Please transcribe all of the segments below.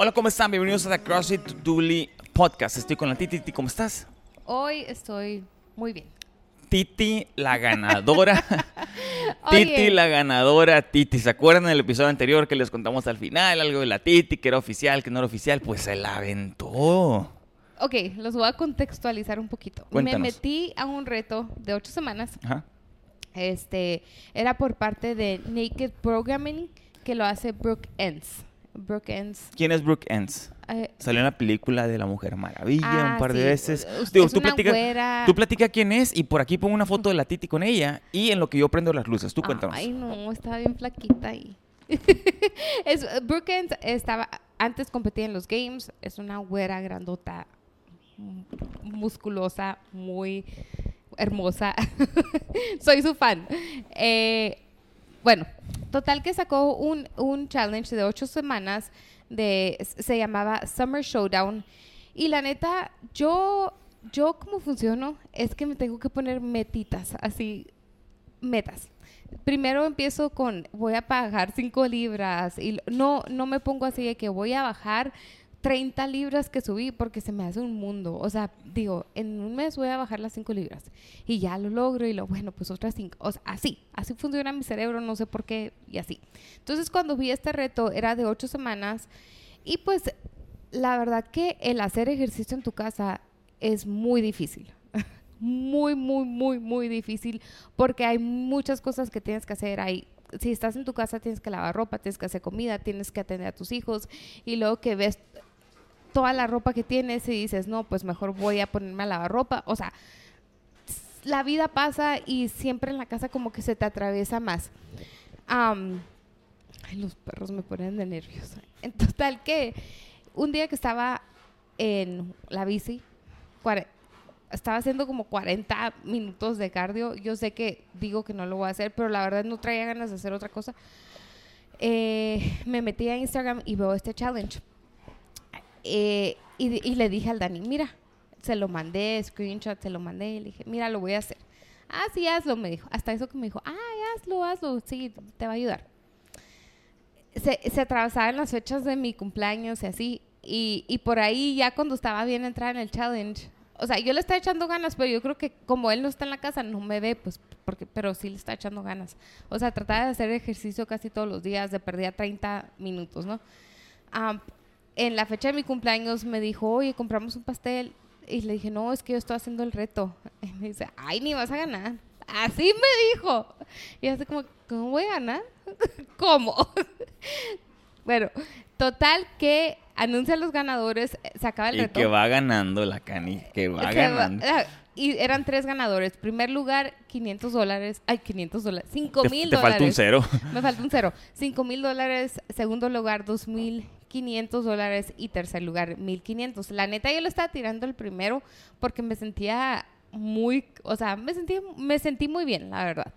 Hola, ¿cómo están? Bienvenidos a The CrossFit Duli Podcast. Estoy con la Titi. Titi, ¿cómo estás? Hoy estoy muy bien. Titi, la ganadora. Titi, la ganadora. Titi, ¿se acuerdan del episodio anterior que les contamos al final? Algo de la Titi, que era oficial, que no era oficial. Pues se la aventó. Ok, los voy a contextualizar un poquito. Cuéntanos. Me metí a un reto de ocho semanas. Ajá. Este, era por parte de Naked Programming, que lo hace Brooke Ends. Brooke Ends. ¿Quién es Brooke Ends? eh, Salió en la película de La Mujer Maravilla Ah, un par de veces. Es- Digo, tú platica, güera. tú platica quién es y por aquí pongo una foto de la Titi con ella y en lo que yo prendo las luces. Tú cuéntanos. Ay, no, estaba bien flaquita ahí. es, Brooke Ends estaba, antes competía en los games. Es una güera grandota, musculosa, muy hermosa. Soy su fan. Eh, bueno, total que sacó un, un challenge de ocho semanas de se llamaba Summer Showdown. Y la neta yo yo como funciono es que me tengo que poner metitas así metas. Primero empiezo con voy a bajar 5 libras y no no me pongo así de que voy a bajar 30 libras que subí porque se me hace un mundo. O sea, digo, en un mes voy a bajar las 5 libras y ya lo logro y lo, bueno, pues otras 5. O sea, así, así funciona mi cerebro, no sé por qué y así. Entonces, cuando vi este reto, era de 8 semanas y pues la verdad que el hacer ejercicio en tu casa es muy difícil. Muy, muy, muy, muy difícil porque hay muchas cosas que tienes que hacer. Si estás en tu casa tienes que lavar ropa, tienes que hacer comida, tienes que atender a tus hijos y luego que ves toda la ropa que tienes y dices, no, pues mejor voy a ponerme a lavar ropa. O sea, la vida pasa y siempre en la casa como que se te atraviesa más. Los perros me ponen de nervios. En total que un día que estaba en la bici, estaba haciendo como 40 minutos de cardio. Yo sé que digo que no lo voy a hacer, pero la verdad no traía ganas de hacer otra cosa. Eh, me metí a Instagram y veo este challenge. Eh, y, y le dije al Dani, mira, se lo mandé, screenshot, se lo mandé y le dije, mira, lo voy a hacer. Ah, sí, hazlo, me dijo. Hasta eso que me dijo, ah, hazlo, hazlo, sí, te va a ayudar. Se, se atravesaban las fechas de mi cumpleaños y así. Y, y por ahí ya cuando estaba bien entrada en el challenge, o sea, yo le estaba echando ganas, pero yo creo que como él no está en la casa, no me ve, pues, porque, pero sí le está echando ganas. O sea, trataba de hacer ejercicio casi todos los días, de perdía 30 minutos, ¿no? Am, en la fecha de mi cumpleaños me dijo, oye, compramos un pastel. Y le dije, no, es que yo estoy haciendo el reto. Y me dice, ay, ni vas a ganar. Así me dijo. Y así como, ¿cómo voy a ganar? ¿Cómo? bueno, total que anuncia los ganadores, eh, se acaba el Y reto. que va ganando la Cani, que va ganando. ah, y eran tres ganadores. Primer lugar, 500 dólares. Ay, 500 dólares. 5 Te, mil te dólares. falta un cero. Me falta un cero. 5 mil dólares. Segundo lugar, 2.500 dólares. Y tercer lugar, 1.500. La neta, yo lo estaba tirando el primero porque me sentía muy... O sea, me sentí, me sentí muy bien, la verdad.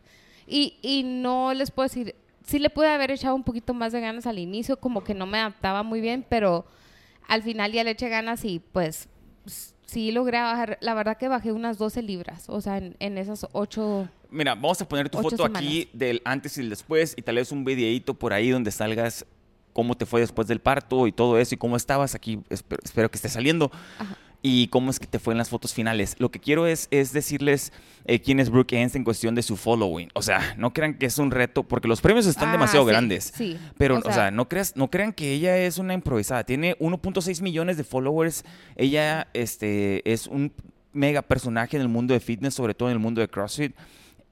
Y, y no les puedo decir... Sí le pude haber echado un poquito más de ganas al inicio, como que no me adaptaba muy bien, pero al final ya le eché ganas y pues sí logré bajar. La verdad que bajé unas 12 libras, o sea, en, en esas 8... Mira, vamos a poner tu foto aquí del antes y el después y tal vez un videíto por ahí donde salgas cómo te fue después del parto y todo eso y cómo estabas aquí. Espero, espero que esté saliendo. Ajá. Y cómo es que te fue en las fotos finales. Lo que quiero es, es decirles eh, quién es Brooke Hens en cuestión de su following. O sea, no crean que es un reto, porque los premios están Ah, demasiado sí, grandes. Sí. Pero, o sea, no, creas, no crean que ella es una improvisada. Tiene 1.6 millones de followers. Ella este, es un mega personaje en el mundo de fitness, sobre todo en el mundo de CrossFit.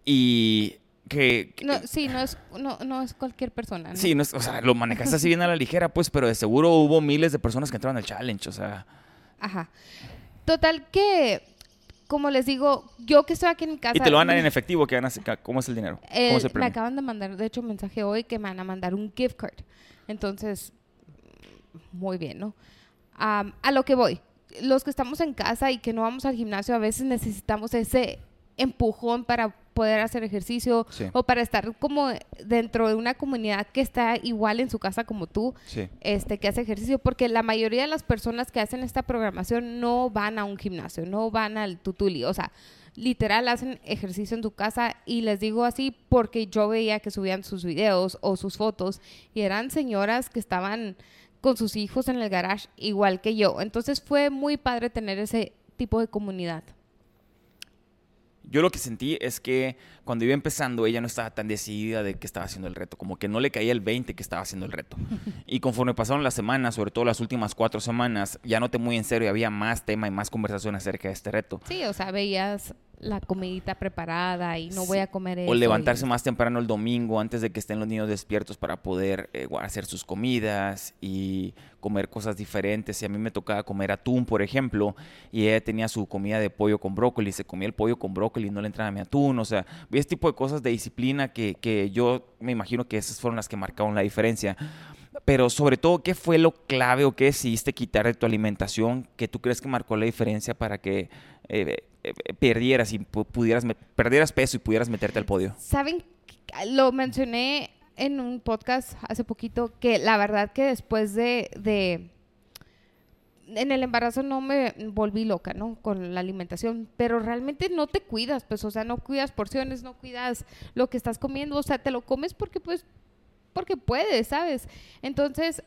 Y que... que- No, sí, no es, no, no es cualquier persona. ¿no? Sí, no es- o sea, lo manejaste así bien a la ligera, pues, pero de seguro hubo miles de personas que entraron al challenge, o sea... Ajá. Total que, como les digo, yo que estoy aquí en mi casa... Y te lo van a dar en efectivo, ¿qué van a hacer? ¿cómo es el dinero? ¿Cómo eh, es el me acaban de mandar, de hecho, un mensaje hoy que me van a mandar un gift card. Entonces, muy bien, ¿no? Am, a lo que voy. Los que estamos en casa y que no vamos al gimnasio, a veces necesitamos ese empujón para poder hacer ejercicio Sí. o para estar como dentro de una comunidad que está igual en su casa como tú, Sí. este, que hace ejercicio, porque la mayoría de las personas que hacen esta programación no van a un gimnasio, no van al tutuli, o sea, literal hacen ejercicio en tu casa y les digo así porque yo veía que subían sus videos o sus fotos y eran señoras que estaban con sus hijos en el garage, igual que yo. Entonces fue muy padre tener ese tipo de comunidad. Yo lo que sentí es que cuando iba empezando, ella no estaba tan decidida de que estaba haciendo el reto, como que no le caía el 20 que estaba haciendo el reto. Y conforme pasaron las semanas, sobre todo las últimas cuatro semanas, ya noté muy en serio y había más tema y más conversación acerca de este reto. Sí, o sea, veías la comidita preparada y no voy a comer eso. O levantarse más temprano el domingo antes de que estén los niños despiertos para poder eh, hacer sus comidas y comer cosas diferentes. Y a mí me tocaba comer atún, por ejemplo, y ella tenía su comida de pollo con brócoli, se comía el pollo con brócoli y no le entraba mi atún. O sea, vi este tipo de cosas de disciplina que, que yo me imagino que esas fueron las que marcaron la diferencia. Pero sobre todo, ¿qué fue lo clave o qué decidiste quitar de tu alimentación que tú crees que marcó la diferencia para que eh, perdieras y pudieras perdieras peso y pudieras meterte al podio? Saben, lo mencioné en un podcast hace poquito que la verdad que después de, de en el embarazo no me volví loca, ¿no? Con la alimentación, pero realmente no te cuidas, pues, o sea, no cuidas porciones, no cuidas lo que estás comiendo, o sea, te lo comes porque, pues, porque puedes, ¿sabes? Entonces,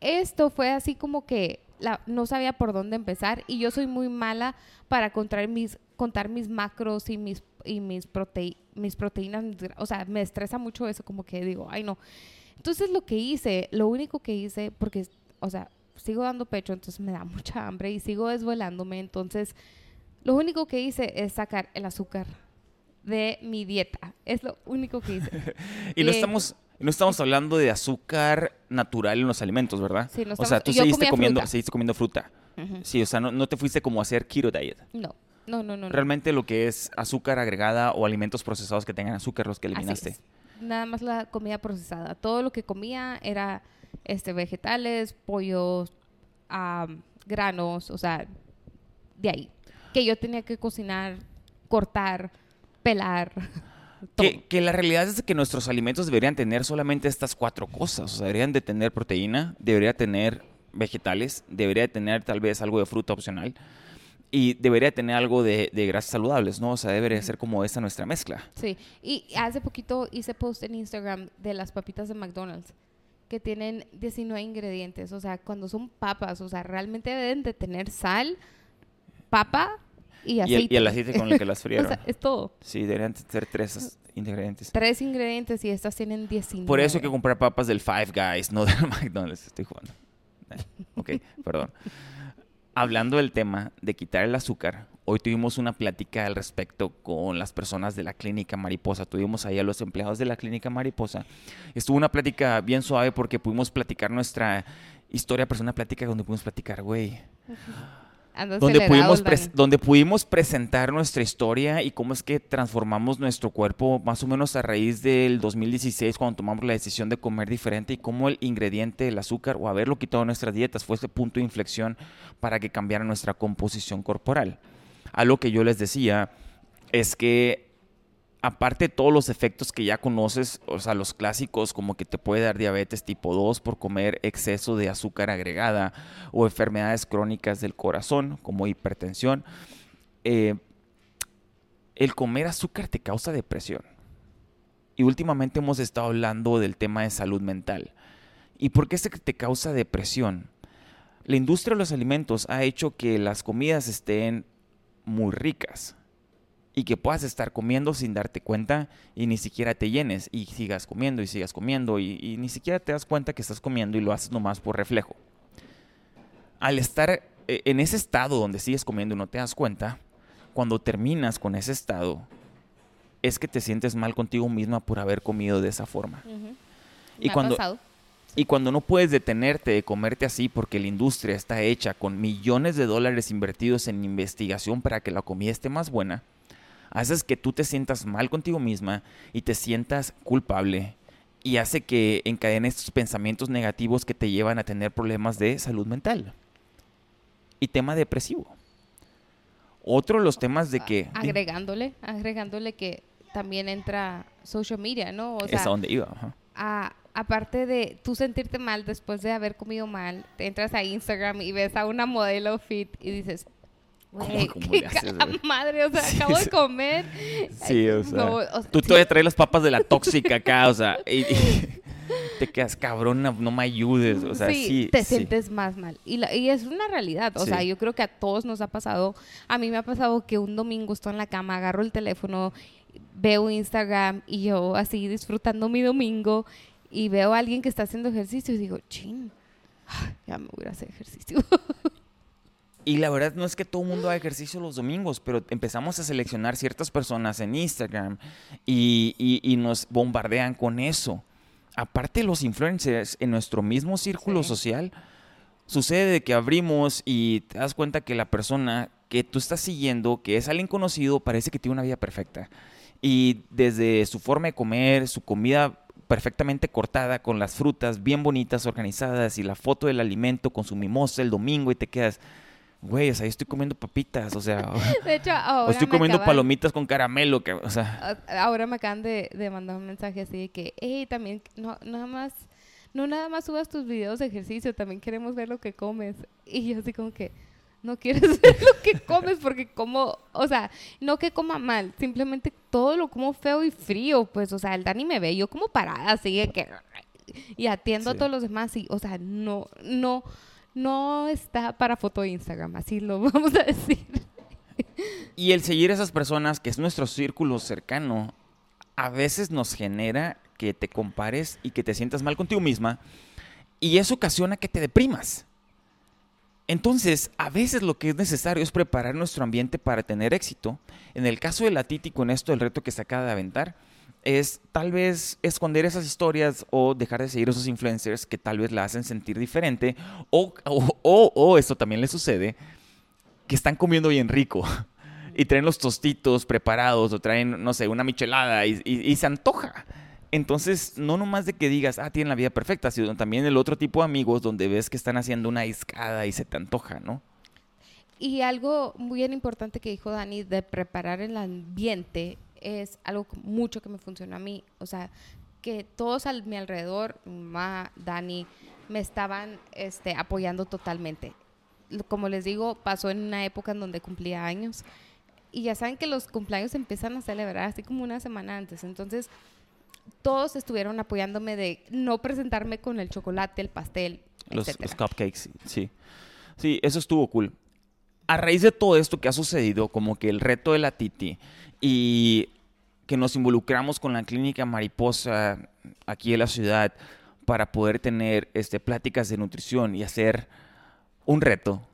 esto fue así como que no sabía por dónde empezar y yo soy muy mala para contar mis, contar mis macros y mis, y mis, mis proteínas, o sea, me estresa mucho eso, como que digo, ay no. Entonces lo que hice, lo único que hice, porque, o sea, sigo dando pecho, entonces me da mucha hambre y sigo desvelándome, entonces lo único que hice es sacar el azúcar de mi dieta, es lo único que hice. y no estamos no estamos hablando de azúcar natural en los alimentos, ¿verdad? Sí, no estamos, o sea, tú seguiste comiendo, seguiste comiendo fruta. Sí, o sea, no, te fuiste como a hacer keto diet. No. No, no, no. Realmente lo que es azúcar agregada o alimentos procesados que tengan azúcar los que eliminaste. Nada más la comida procesada. Todo lo que comía era este vegetales, pollos, granos, o sea, de ahí. Que yo tenía que cocinar, cortar, pelar. Que, la realidad es que nuestros alimentos deberían tener solamente estas cuatro cosas. O sea, deberían de tener proteína, debería tener vegetales, debería tener tal vez algo de fruta opcional y debería tener algo de, grasas saludables, ¿no? O sea, debería ser como esa nuestra mezcla. Sí, y hace poquito hice post en Instagram de las papitas de McDonald's que tienen 19 ingredientes, o sea, cuando son papas, o sea, realmente deben de tener sal, papa, y aceite. Y el, aceite con el que las frieron. o sea, es todo. Sí, deberían ser tres ingredientes. Tres ingredientes y estas tienen 19. Por eso hay que comprar papas del Five Guys, no del McDonald's. Estoy jugando. Ok, perdón. Hablando del tema de quitar el azúcar, hoy tuvimos una plática al respecto con las personas de la clínica Mariposa. Tuvimos ahí a los empleados de la clínica Mariposa. Estuvo una plática bien suave porque pudimos platicar nuestra historia, pero es una plática donde pudimos platicar, güey donde pudimos, donde pudimos presentar nuestra historia y cómo es que transformamos nuestro cuerpo más o menos a raíz del 2016 cuando tomamos la decisión de comer diferente y cómo el ingrediente, el azúcar o haberlo quitado de nuestras dietas fue ese punto de inflexión para que cambiara nuestra composición corporal. A lo que yo les decía es que aparte de todos los efectos que ya conoces, o sea, los clásicos como que te puede dar diabetes tipo 2 por comer exceso de azúcar agregada o enfermedades crónicas del corazón como hipertensión, eh, el comer azúcar te causa depresión. Y últimamente hemos estado hablando del tema de salud mental. ¿Y por qué es que te causa depresión? La industria de los alimentos ha hecho que las comidas estén muy ricas y que puedas estar comiendo sin darte cuenta y ni siquiera te llenes y sigas comiendo y sigas comiendo y, ni siquiera te das cuenta que estás comiendo y lo haces nomás por reflejo. Al estar eh, en ese estado donde sigues comiendo y no te das cuenta, cuando terminas con ese estado, es que te sientes mal contigo misma por haber comido de esa forma. Y cuando, y cuando no puedes detenerte de comerte así porque la industria está hecha con millones de dólares invertidos en investigación para que la comida esté más buena, haces que tú te sientas mal contigo misma y te sientas culpable y hace que encadenes estos pensamientos negativos que te llevan a tener problemas de salud mental y tema depresivo. Otro de los temas de que... Agregándole, agregándole que también entra social media, ¿no? O sea, es a donde iba. aparte de tú sentirte mal después de haber comido mal, te entras a Instagram y ves a una modelo fit y dices, madre, o sea, acabo de comer. Sí, o sea, tú todavía traes las papas de la tóxica acá, o sea, te quedas cabrón, no me ayudes. O sea, sí. te sientes más mal. Y, y, es una realidad. O sea, yo creo que a todos nos ha pasado. A mí me ha pasado que un domingo estoy en la cama, agarro el teléfono, veo Instagram y yo así disfrutando mi domingo y veo a alguien que está haciendo ejercicio y digo, chin, ya me voy a hacer ejercicio. Y la verdad no es que todo el mundo haga ejercicio los domingos, pero empezamos a seleccionar ciertas personas en Instagram y, nos bombardean con eso. Aparte los influencers en nuestro mismo círculo social, sucede que abrimos y te das cuenta que la persona que tú estás siguiendo, que es alguien conocido, parece que tiene una vida perfecta. Y desde su forma de comer, su comida perfectamente cortada, con las frutas bien bonitas, organizadas, y la foto del alimento con su mimosa el domingo, y te quedas güey, o sea, yo estoy comiendo papitas, o sea, de hecho, ahora estoy comiendo palomitas con caramelo, que, o sea. Ahora me acaban de, mandar un mensaje así de que, hey, también, no, nada más, no nada más subas tus videos de ejercicio, también queremos ver lo que comes. Y yo así como que, no quieres ver lo que comes porque como, o sea, no que coma mal, simplemente todo lo como feo y frío, pues, o sea, el Dani me ve, yo como parada, así de que, y atiendo a todos los demás y, o sea, no, no no está para foto de Instagram, así lo vamos a decir. Y el seguir a esas personas, que es nuestro círculo cercano, a veces nos genera que te compares y que te sientas mal contigo misma, y eso ocasiona que te deprimas. Entonces, a veces lo que es necesario es preparar nuestro ambiente para tener éxito. En el caso de la Titi, con esto, el reto que se acaba de aventar, es tal vez esconder esas historias o dejar de seguir a esos influencers que tal vez la hacen sentir diferente o, o, o, esto también le sucede, que están comiendo bien rico y traen los tostitos preparados o traen, no sé, una michelada y, se antoja. Entonces, no nomás de que digas, ah, tienen la vida perfecta, sino también el otro tipo de amigos donde ves que están haciendo una escada y se te antoja, ¿no? Y algo muy importante que dijo Dani de preparar el ambiente es algo mucho que me funcionó a mí. O sea, que todos a mi alrededor, mamá, Dani, me estaban este, apoyando totalmente. Como les digo, pasó en una época en donde cumplía años. Y ya saben que los cumpleaños se empiezan a celebrar así como una semana antes. Entonces, todos estuvieron apoyándome de no presentarme con el chocolate, el pastel, los, los cupcakes, sí. Sí, eso estuvo cool. A raíz de todo esto que ha sucedido, como que el reto de la Titi, y que nos involucramos con la clínica Mariposa aquí en la ciudad para poder tener este, pláticas de nutrición y hacer un reto.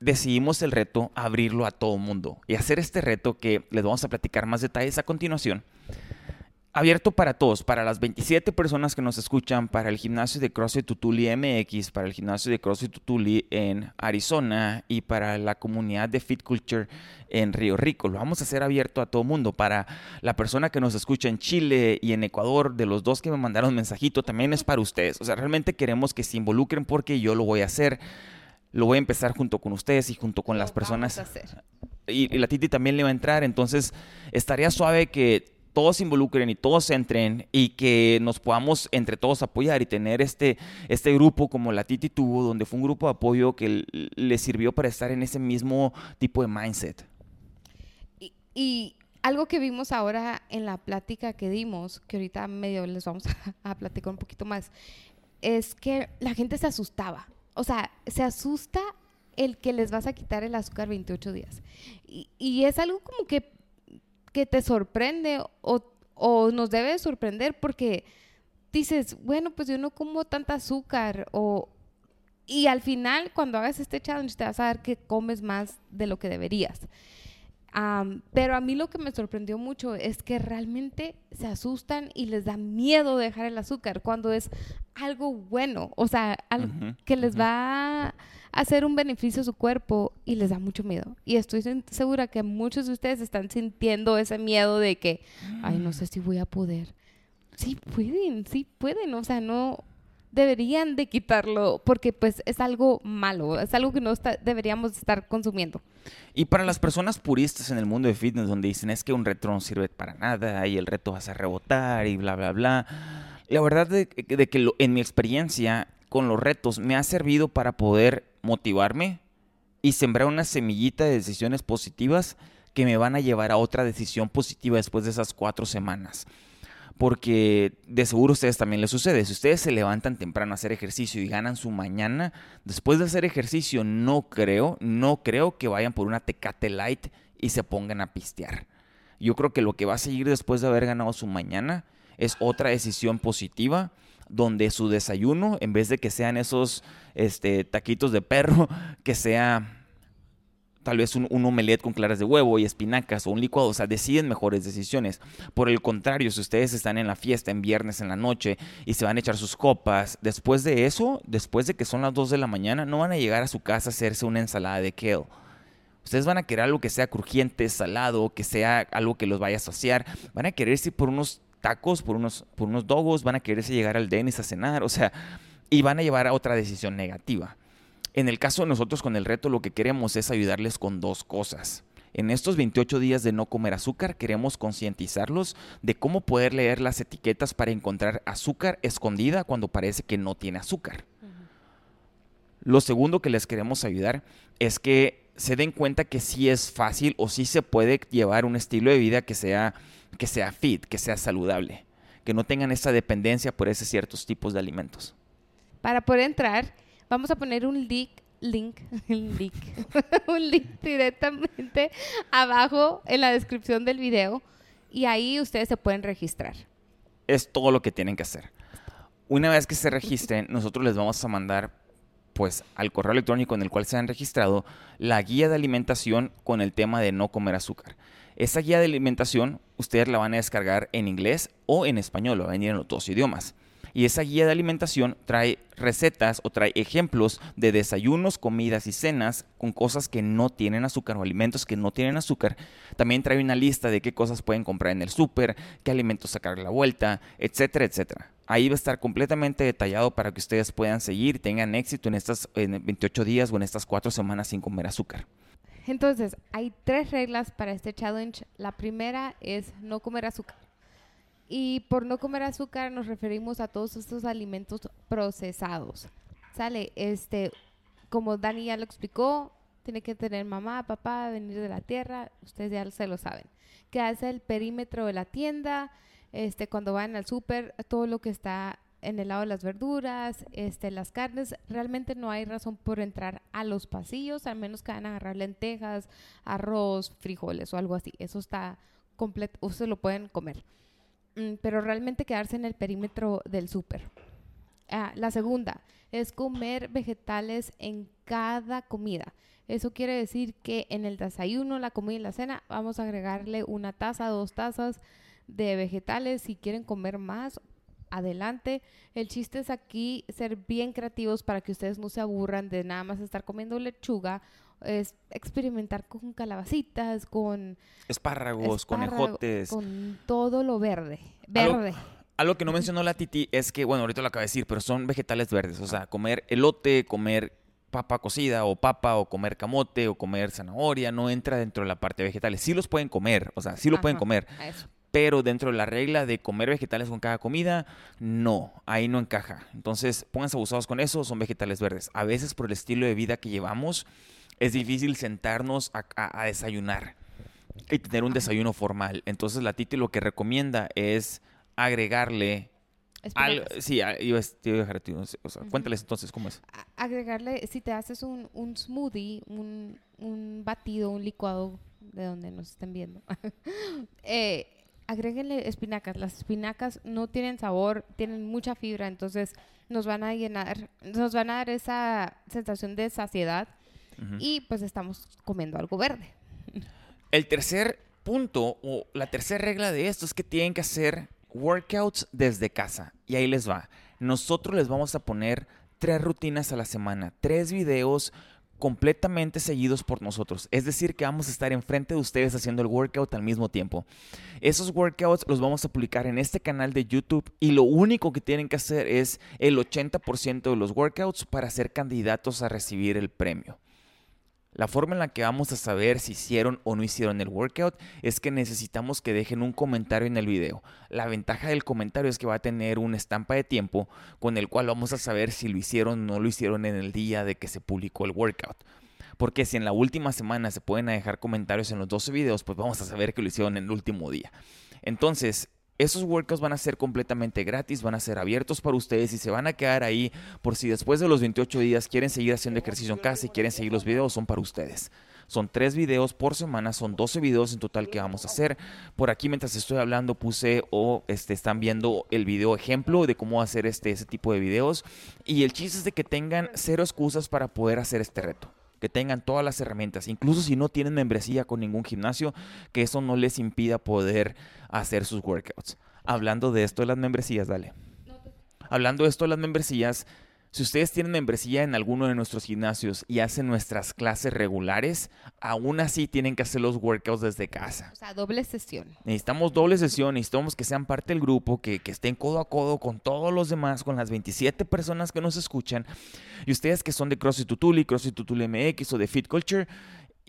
Decidimos el reto abrirlo a todo mundo y hacer este reto que les vamos a platicar más detalles a continuación abierto para todos, para las 27 personas que nos escuchan, para el gimnasio de CrossFit Tutuli MX, para el gimnasio de CrossFit Tutuli en Arizona y para la comunidad de Fit Culture en Río Rico. Lo vamos a hacer abierto a todo mundo. Para la persona que nos escucha en Chile y en Ecuador, de los dos que me mandaron mensajito, también es para ustedes. O sea, realmente queremos que se involucren porque yo lo voy a hacer. Lo voy a empezar junto con ustedes y junto con las personas. Y, y la Titi también le va a entrar. Entonces, estaría suave que todos se involucren y todos entren y que nos podamos entre todos apoyar y tener este, este grupo como la Titi tuvo, donde fue un grupo de apoyo que le sirvió para estar en ese mismo tipo de mindset. Y, algo que vimos ahora en la plática que dimos, que ahorita medio les vamos a, platicar un poquito más, es que la gente se asustaba. O sea, se asusta el que les vas a quitar el azúcar 28 días. Y, y es algo como que que te sorprende o, nos debe sorprender porque dices, bueno, pues yo no como tanta azúcar o... Y al final, cuando hagas este challenge, te vas a dar que comes más de lo que deberías. Pero a mí lo que me sorprendió mucho es que realmente se asustan y les da miedo dejar el azúcar cuando es algo bueno, o sea, algo que les va hacer un beneficio a su cuerpo y les da mucho miedo. Y estoy segura que muchos de ustedes están sintiendo ese miedo de que, ay, no sé si voy a poder. Sí pueden, sí pueden, o sea, no deberían de quitarlo porque pues es algo malo, es algo que no deberíamos estar consumiendo. Y para las personas puristas en el mundo de fitness donde dicen es que un reto no sirve para nada y el reto vas a rebotar y bla, bla, bla. La verdad de, que en mi experiencia con los retos me ha servido para poder motivarme y sembrar una semillita de decisiones positivas que me van a llevar a otra decisión positiva después de esas cuatro semanas. Porque de seguro a ustedes también les sucede. Si ustedes se levantan temprano a hacer ejercicio y ganan su mañana, después de hacer ejercicio no creo, no creo que vayan por una Tecate Light y se pongan a pistear. Yo creo que lo que va a seguir después de haber ganado su mañana es otra decisión positiva donde su desayuno, en vez de que sean esos este, taquitos de perro, que sea tal vez un, un, omelette con claras de huevo y espinacas o un licuado, o sea, deciden mejores decisiones. Por el contrario, si ustedes están en la fiesta en viernes en la noche y se van a echar sus copas, después de eso, después de que son las 2 de la mañana, no van a llegar a su casa a hacerse una ensalada de kale. Ustedes van a querer algo que sea crujiente, salado, que sea algo que los vaya a saciar. Van a querer ir por unos tacos, por unos, por unos dogos, van a quererse llegar al Denis a cenar, o sea, y van a llevar a otra decisión negativa. En el caso de nosotros con el reto, lo que queremos es ayudarles con dos cosas. En estos 28 días de no comer azúcar, queremos concientizarlos de cómo poder leer las etiquetas para encontrar azúcar escondida cuando parece que no tiene azúcar. Lo segundo que les queremos ayudar es que se den cuenta que sí es fácil o sí se puede llevar un estilo de vida que sea, que sea fit, que sea saludable, que no tengan esa dependencia por esos ciertos tipos de alimentos. Para poder entrar, Vamos a poner un link, link, un link, un link directamente abajo en la descripción del video y ahí ustedes se pueden registrar. Es todo lo que tienen que hacer. Una vez que se registren, nosotros les vamos a mandar pues al correo electrónico en el cual se han registrado la guía de alimentación con el tema de no comer azúcar. Esa guía de alimentación ustedes la van a descargar en inglés o en español, va a venir en los dos idiomas. Y esa guía de alimentación trae recetas o trae ejemplos de desayunos, comidas y cenas con cosas que no tienen azúcar o alimentos que no tienen azúcar. También trae una lista de qué cosas pueden comprar en el súper, qué alimentos sacar la vuelta, etcétera, etcétera. Ahí va a estar completamente detallado para que ustedes puedan seguir y tengan éxito en estas en 28 días o en estas cuatro semanas sin comer azúcar. Entonces, hay tres reglas para este challenge. La primera es no comer azúcar. Y por no comer azúcar nos referimos a todos estos alimentos procesados. Sale, este, como Dani ya lo explicó, tiene que tener mamá, papá, venir de la tierra, ustedes ya se lo saben. Que hace el perímetro de la tienda, este, cuando van al súper, todo lo que está en el lado de las verduras, este, las carnes, realmente no hay razón por entrar a los pasillos, al menos que van a agarrar lentejas, arroz, frijoles o algo así. Eso está completo, ustedes lo pueden comer. Mm, pero realmente quedarse en el perímetro del súper. Ah, la segunda es comer vegetales en cada comida. Eso quiere decir que en el desayuno, la comida y la cena vamos a agregarle una taza, dos tazas de vegetales. Si quieren comer más, adelante. El chiste es aquí ser bien creativos para que ustedes no se aburran de nada más estar comiendo lechuga es experimentar con calabacitas, con espárragos, con ejotes, con todo lo verde, verde. Algo, que no mencionó la Titi es que, bueno, ahorita lo acabo de decir, pero son vegetales verdes, o sea, comer elote, comer papa cocida o papa o comer camote o comer zanahoria no entra dentro de la parte de vegetales. Sí los pueden comer, o sea, sí lo pueden comer. Pero dentro de la regla de comer vegetales con cada comida, no, ahí no encaja. Entonces, pónganse abusados con eso, son vegetales verdes. A veces por el estilo de vida que llevamos, es difícil sentarnos a, desayunar y tener un desayuno formal. Entonces la Titi lo que recomienda es agregarle... Al, sí, yo, yo dejar o sea, cuéntales entonces cómo es. Agregarle, si te haces un, un smoothie, un, un, batido, un licuado, de donde nos estén viendo, eh, agréguenle espinacas. Las espinacas no tienen sabor, tienen mucha fibra, entonces nos van a llenar, nos van a dar esa sensación de saciedad y pues estamos comiendo algo verde. El tercer punto o la tercera regla de esto es que tienen que hacer workouts desde casa. Y ahí les va. Nosotros les vamos a poner tres rutinas a la semana, tres videos completamente seguidos por nosotros. Es decir, que vamos a estar enfrente de ustedes haciendo el workout al mismo tiempo. Esos workouts los vamos a publicar en este canal de YouTube y lo único que tienen que hacer es el 80% de los workouts para ser candidatos a recibir el premio. La forma en la que vamos a saber si hicieron o no hicieron el workout es que necesitamos que dejen un comentario en el video. La ventaja del comentario es que va a tener una estampa de tiempo con el cual vamos a saber si lo hicieron o no lo hicieron en el día de que se publicó el workout. Porque si en la última semana se pueden dejar comentarios en los 12 videos, pues vamos a saber que lo hicieron en el último día. Entonces, Esos workouts van a ser completamente gratis, van a ser abiertos para ustedes y se van a quedar ahí por si después de los 28 días quieren seguir haciendo ejercicio en casa y quieren seguir los videos, son para ustedes. Son tres videos por semana, son 12 videos en total que vamos a hacer. Por aquí mientras estoy hablando puse o este, están viendo el video ejemplo de cómo hacer este, ese tipo de videos. Y el chiste es de que tengan cero excusas para poder hacer este reto que tengan todas las herramientas, incluso si no tienen membresía con ningún gimnasio, que eso no les impida poder hacer sus workouts. Hablando de esto de las membresías, dale. Hablando de esto de las membresías, si ustedes tienen membresía en alguno de nuestros gimnasios y hacen nuestras clases regulares, aún así tienen que hacer los workouts desde casa. O sea, doble sesión. Necesitamos doble sesión, necesitamos que sean parte del grupo, que, que estén codo a codo con todos los demás, con las 27 personas que nos escuchan. Y ustedes que son de CrossFit Tutuli, CrossFit Tutuli MX o de Fit Culture,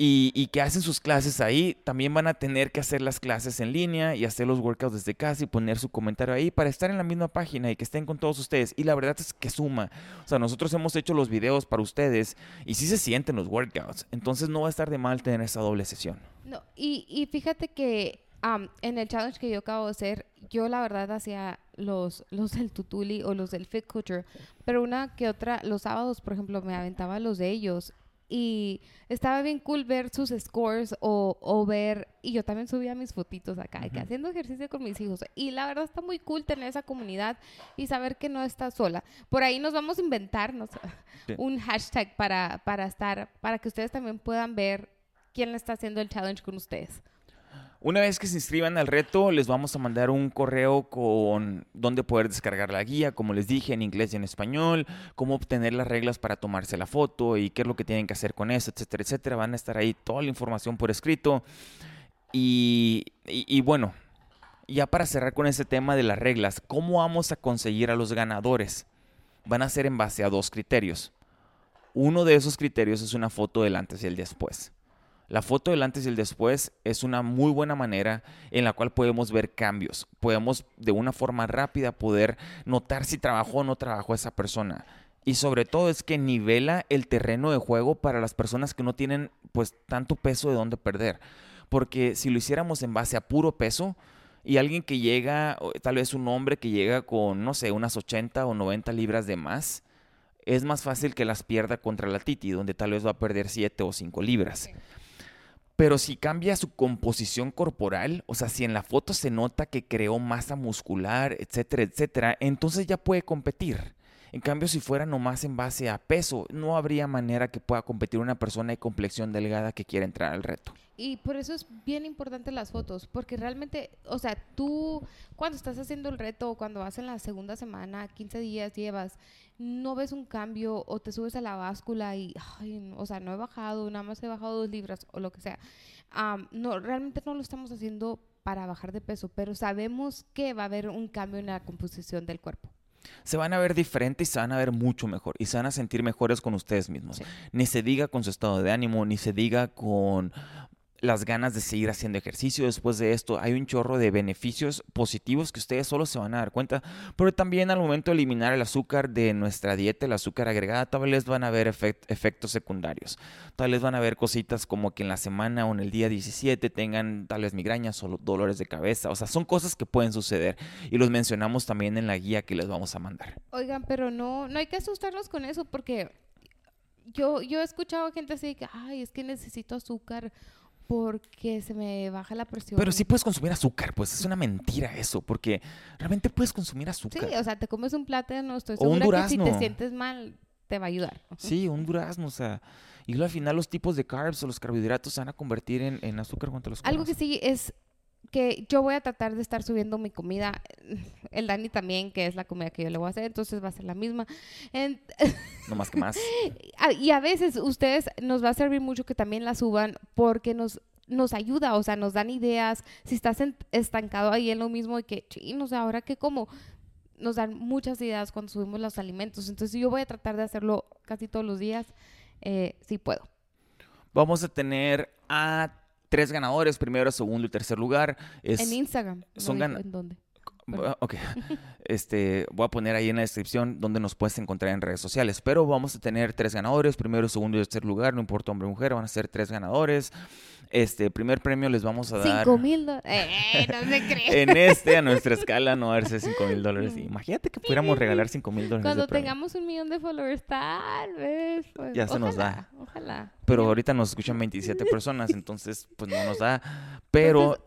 y, que hacen sus clases ahí, también van a tener que hacer las clases en línea y hacer los workouts desde casa y poner su comentario ahí para estar en la misma página y que estén con todos ustedes. Y la verdad es que suma. O sea, nosotros hemos hecho los videos para ustedes y sí se sienten los workouts. Entonces no va a estar de mal tener esa doble sesión. No, y, y fíjate que en el challenge que yo acabo de hacer, yo la verdad hacía los, los del Tutuli o los del Fit Culture, pero una que otra, los sábados, por ejemplo, me aventaba los de ellos y estaba bien cool ver sus scores o, o ver, y yo también subía mis fotitos acá, haciendo ejercicio con mis hijos. Y la verdad está muy cool tener esa comunidad y saber que no estás sola. Por ahí nos vamos a inventarnos un hashtag para, para estar, para que ustedes también puedan ver quién está haciendo el challenge con ustedes. Una vez que se inscriban al reto, les vamos a mandar un correo con dónde poder descargar la guía, como les dije, en inglés y en español, cómo obtener las reglas para tomarse la foto y qué es lo que tienen que hacer con eso, etcétera, etcétera. Van a estar ahí toda la información por escrito. Y, y bueno, ya para cerrar con ese tema de las reglas, ¿cómo vamos a conseguir a los ganadores? Van a ser en base a dos criterios. Uno de esos criterios es una foto del antes y el después. La foto del antes y el después es una muy buena manera en la cual podemos ver cambios. Podemos de una forma rápida poder notar si trabajó o no trabajó esa persona. Y sobre todo es que nivela el terreno de juego para las personas que no tienen pues tanto peso de dónde perder. Porque si lo hiciéramos en base a puro peso, y alguien que llega, tal vez un hombre que llega con, no sé, unas 80 o 90 libras de más, es más fácil que las pierda contra la Titi, donde tal vez va a perder 7 o 5 libras. Pero si cambia su composición corporal, o sea, si en la foto se nota que creó masa muscular, etcétera, etcétera, entonces ya puede competir. En cambio, si fuera nomás en base a peso, no habría manera que pueda competir una persona de complexión delgada que quiera entrar al reto. Y por eso es bien importante las fotos, porque realmente, o sea, tú cuando estás haciendo el reto o cuando vas en la segunda semana, 15 días llevas, no ves un cambio o te subes a la báscula y, ay, o sea, no he bajado, nada más he bajado dos libras o lo que sea. no, realmente no lo estamos haciendo para bajar de peso, pero sabemos que va a haber un cambio en la composición del cuerpo se van a ver diferentes y se van a ver mucho mejor y se van a sentir mejores con ustedes mismos. Ni se diga con su estado de ánimo, ni se diga con las ganas de seguir haciendo ejercicio después de esto. Hay un chorro de beneficios positivos que ustedes solo se van a dar cuenta, pero también al momento de eliminar el azúcar de nuestra dieta, el azúcar agregada, tal vez van a haber efectos secundarios. Tal vez van a haber cositas como que en la semana o en el día 17 tengan tal vez migrañas o dolores de cabeza. O sea, son cosas que pueden suceder y los mencionamos también en la guía que les vamos a mandar. Oigan, pero no, no hay que asustarnos con eso porque yo, yo he escuchado gente así que, ay, es que necesito azúcar porque se me baja la presión. Pero sí puedes consumir azúcar, pues es una mentira eso, porque realmente puedes consumir azúcar. Sí, o sea, te comes un plátano, estoy segura o un durazno. que si te sientes mal te va a ayudar. Sí, un durazno, o sea, y al final los tipos de carbs o los carbohidratos se van a convertir en, en azúcar cuando los. Algo que sí es que yo voy a tratar de estar subiendo mi comida. El Dani también, que es la comida que yo le voy a hacer, entonces va a ser la misma. no más que más. y a veces ustedes nos va a servir mucho que también la suban porque nos nos ayuda, o sea, nos dan ideas. Si estás estancado ahí en lo mismo y que, no sé, ahora que como, nos dan muchas ideas cuando subimos los alimentos. Entonces yo voy a tratar de hacerlo casi todos los días, eh, si puedo. Vamos a tener a tres ganadores, primero, segundo y tercer lugar. en Instagram. Son ¿En dónde? Bu- Ok. Este, voy a poner ahí en la descripción donde nos puedes encontrar en redes sociales. Pero vamos a tener tres ganadores, primero, segundo y tercer lugar, no importa hombre o mujer, van a ser tres ganadores. Este, primer premio les vamos a dar. Cinco mil dólares. Eh, no se cree. En este, a nuestra escala, no va a ser 5 mil dólares. Imagínate que pudiéramos regalar 5 mil dólares. Cuando tengamos un millón de followers, tal vez. Pues, Ya se nos ojalá, Ojalá. Pero ahorita nos escuchan 27 personas, entonces pues no nos da. Pero Entonces,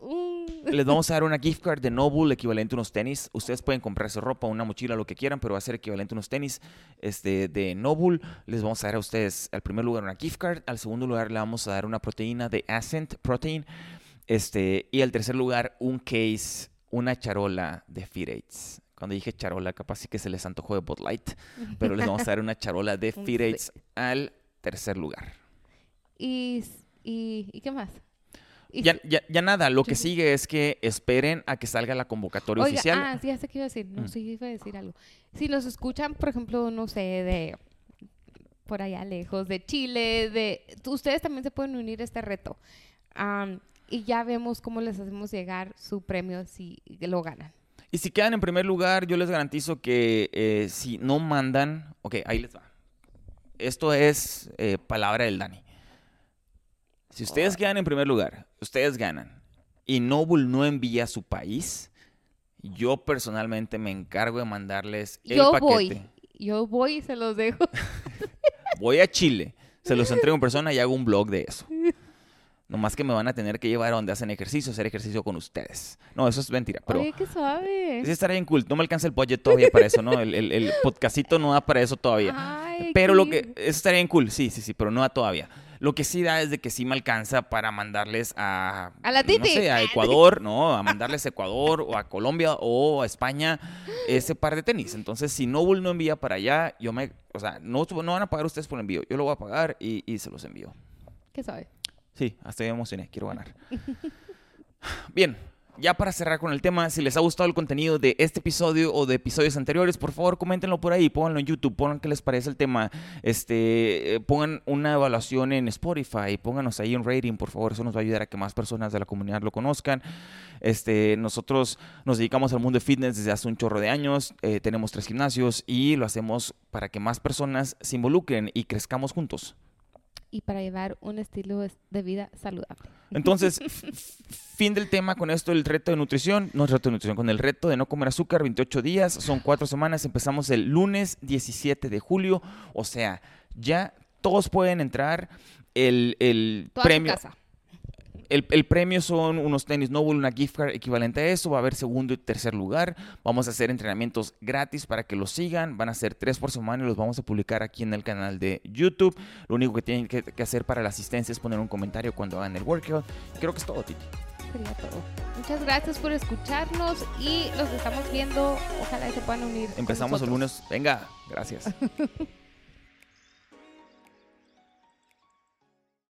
les vamos a dar una gift card de Noble equivalente a unos tenis. Ustedes pueden comprarse ropa, una mochila, lo que quieran, pero va a ser equivalente a unos tenis este, de Noble. Les vamos a dar a ustedes, al primer lugar, una gift card. Al segundo lugar, le vamos a dar una proteína de Ascent Protein. Este, y al tercer lugar, un case, una charola de Feed Cuando dije charola, capaz sí que se les antojó de Bud Light, pero les vamos a dar una charola de Feed al tercer lugar. y, y, ¿y qué más? Y Ya, ya, ya nada, lo que sigue es que esperen a que salga la convocatoria Oiga, oficial. ah, sí, ya sé qué iba a decir. No, Mm. sí, iba a decir algo. Si nos escuchan, por ejemplo, no sé, de por allá lejos, de Chile, de... Ustedes también se pueden unir a este reto. Am, y ya vemos cómo les hacemos llegar su premio si lo ganan. Y si quedan en primer lugar, yo les garantizo que eh, si no mandan, ok, ahí les va. Esto es eh, palabra del Dani. Si ustedes quedan en primer lugar, ustedes ganan, y Noble no envía a su país, yo personalmente me encargo de mandarles el Yo paquete. voy. Yo voy y se los dejo. Voy a Chile, se los entrego en persona y hago un blog de eso. Nomás que me van a tener que llevar a donde hacen ejercicio, hacer ejercicio con ustedes. No, eso es mentira, pero... Oye, qué suave. Sí, estaría bien cool. No me alcanza el budget todavía para eso, ¿no? El, el, el podcastito no da para eso todavía. Ay, pero qué lo que... Eso estaría bien cool, sí, sí, sí, pero no da todavía. Lo que sí da es de que sí me alcanza para mandarles a... A la No Titi. sé, a Ecuador, ¿no? A mandarles a Ecuador o a Colombia o a España ese par de tenis. Entonces, si Noble no envía para allá, yo me... O sea, no, no van a pagar ustedes por el envío. Yo lo voy a pagar y, y se los envío. Qué suave. Sí, hasta me emocioné, quiero ganar. Bien, ya para cerrar con el tema, si les ha gustado el contenido de este episodio o de episodios anteriores, por favor, coméntenlo por ahí, pónganlo en YouTube, pongan qué les parece el tema, este, eh, pongan una evaluación en Spotify, pónganos ahí un rating, por favor, eso nos va a ayudar a que más personas de la comunidad lo conozcan. Este, nosotros nos dedicamos al mundo de fitness desde hace un chorro de años, eh, tenemos tres gimnasios y lo hacemos para que más personas se involucren y crezcamos juntos. Y para llevar un estilo es- de vida saludable. Entonces, fin del tema con esto, el reto de nutrición, no el reto de nutrición, con el reto de no comer azúcar, 28 días, son cuatro semanas, empezamos el lunes 17 de julio, o sea, ya todos pueden entrar, el, el premio... casa. El, el premio son unos tenis Noble, una gift card equivalente a eso. Va a haber segundo y tercer lugar. Vamos a hacer entrenamientos gratis para que los sigan. Van a ser tres por semana y los vamos a publicar aquí en el canal de YouTube. Lo único que tienen que, que hacer para la asistencia es poner un comentario cuando hagan el workout. Creo que es todo, Titi. Sería todo. Muchas gracias por escucharnos y los estamos viendo. Ojalá se puedan unir. Empezamos el lunes. Venga, gracias.